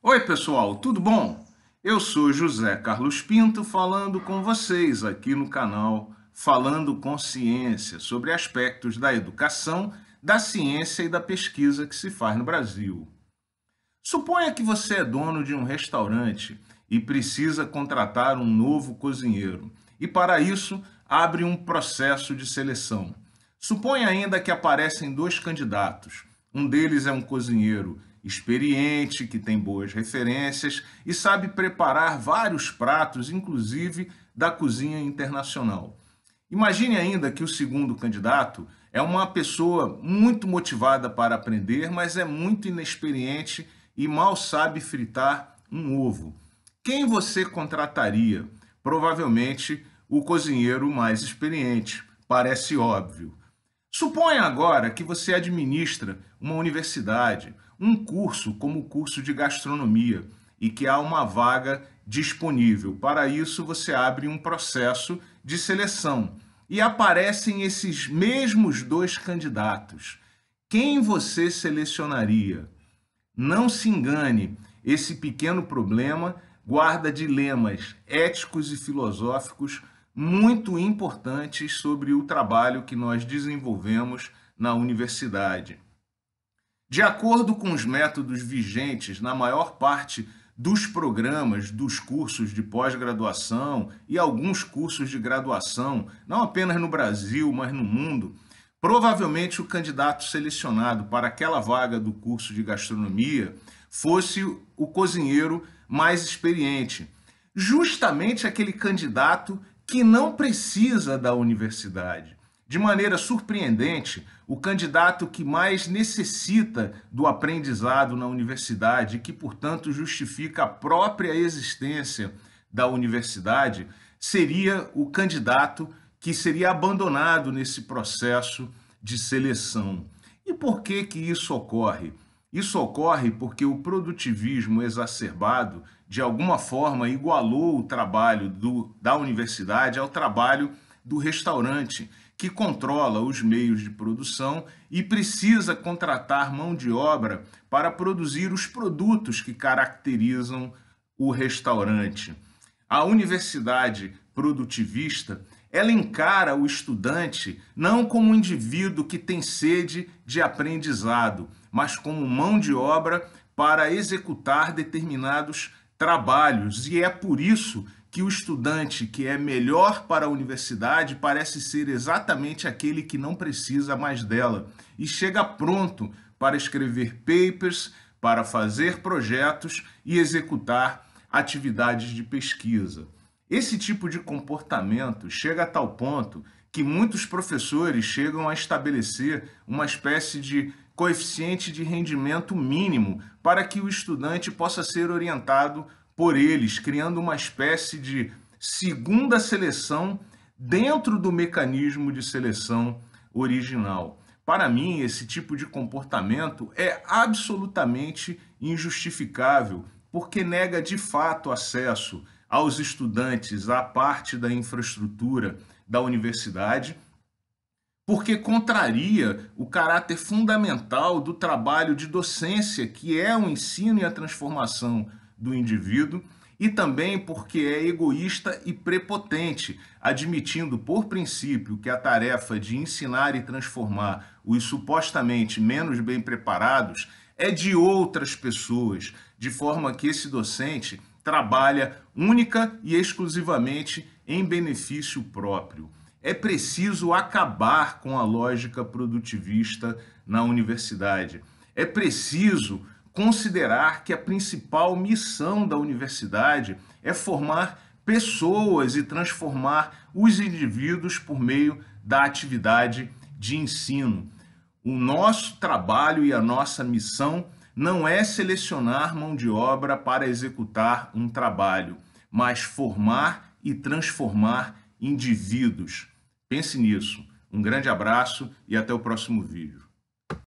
Oi, pessoal, tudo bom? Eu sou José Carlos Pinto falando com vocês aqui no canal Falando com Ciência sobre aspectos da educação, da ciência e da pesquisa que se faz no Brasil. Suponha que você é dono de um restaurante e precisa contratar um novo cozinheiro e, para isso, abre um processo de seleção. Suponha ainda que aparecem dois candidatos. Um deles é um cozinheiro experiente, que tem boas referências e sabe preparar vários pratos, inclusive da cozinha internacional. Imagine ainda que o segundo candidato é uma pessoa muito motivada para aprender, mas é muito inexperiente e mal sabe fritar um ovo. Quem você contrataria? Provavelmente o cozinheiro mais experiente. Parece óbvio. Suponha agora que você administra uma universidade, um curso como o curso de gastronomia e que há uma vaga disponível. Para isso, você abre um processo de seleção e aparecem esses mesmos dois candidatos. Quem você selecionaria? Não se engane, esse pequeno problema guarda dilemas éticos e filosóficos muito importantes sobre o trabalho que nós desenvolvemos na universidade. De acordo com os métodos vigentes na maior parte dos programas dos cursos de pós-graduação e alguns cursos de graduação, não apenas no Brasil, mas no mundo, provavelmente o candidato selecionado para aquela vaga do curso de gastronomia fosse o cozinheiro mais experiente, justamente aquele candidato que não precisa da universidade. De maneira surpreendente, o candidato que mais necessita do aprendizado na universidade que, portanto, justifica a própria existência da universidade, seria o candidato que seria abandonado nesse processo de seleção. E por que que isso ocorre? Isso ocorre porque o produtivismo exacerbado, de alguma forma, igualou o trabalho do, da universidade ao trabalho do restaurante que controla os meios de produção e precisa contratar mão de obra para produzir os produtos que caracterizam o restaurante. A universidade produtivista, ela encara o estudante não como um indivíduo que tem sede de aprendizado, mas como mão de obra para executar determinados trabalhos. E é por isso que o estudante que é melhor para a universidade parece ser exatamente aquele que não precisa mais dela e chega pronto para escrever papers, para fazer projetos e executar atividades de pesquisa. Esse tipo de comportamento chega a tal ponto que muitos professores chegam a estabelecer uma espécie de coeficiente de rendimento mínimo para que o estudante possa ser orientado por eles, criando uma espécie de segunda seleção dentro do mecanismo de seleção original. Para mim, esse tipo de comportamento é absolutamente injustificável, porque nega de fato acesso aos estudantes à parte da infraestrutura da universidade, porque contraria o caráter fundamental do trabalho de docência, que é o ensino e a transformação do indivíduo e também porque é egoísta e prepotente, admitindo por princípio que a tarefa de ensinar e transformar os supostamente menos bem preparados é de outras pessoas, de forma que esse docente trabalha única e exclusivamente em benefício próprio. É preciso acabar com a lógica produtivista na universidade. É preciso considerar que a principal missão da universidade é formar pessoas e transformar os indivíduos por meio da atividade de ensino. O nosso trabalho e a nossa missão não é selecionar mão de obra para executar um trabalho, mas formar e transformar indivíduos. Pense nisso. Um grande abraço e até o próximo vídeo.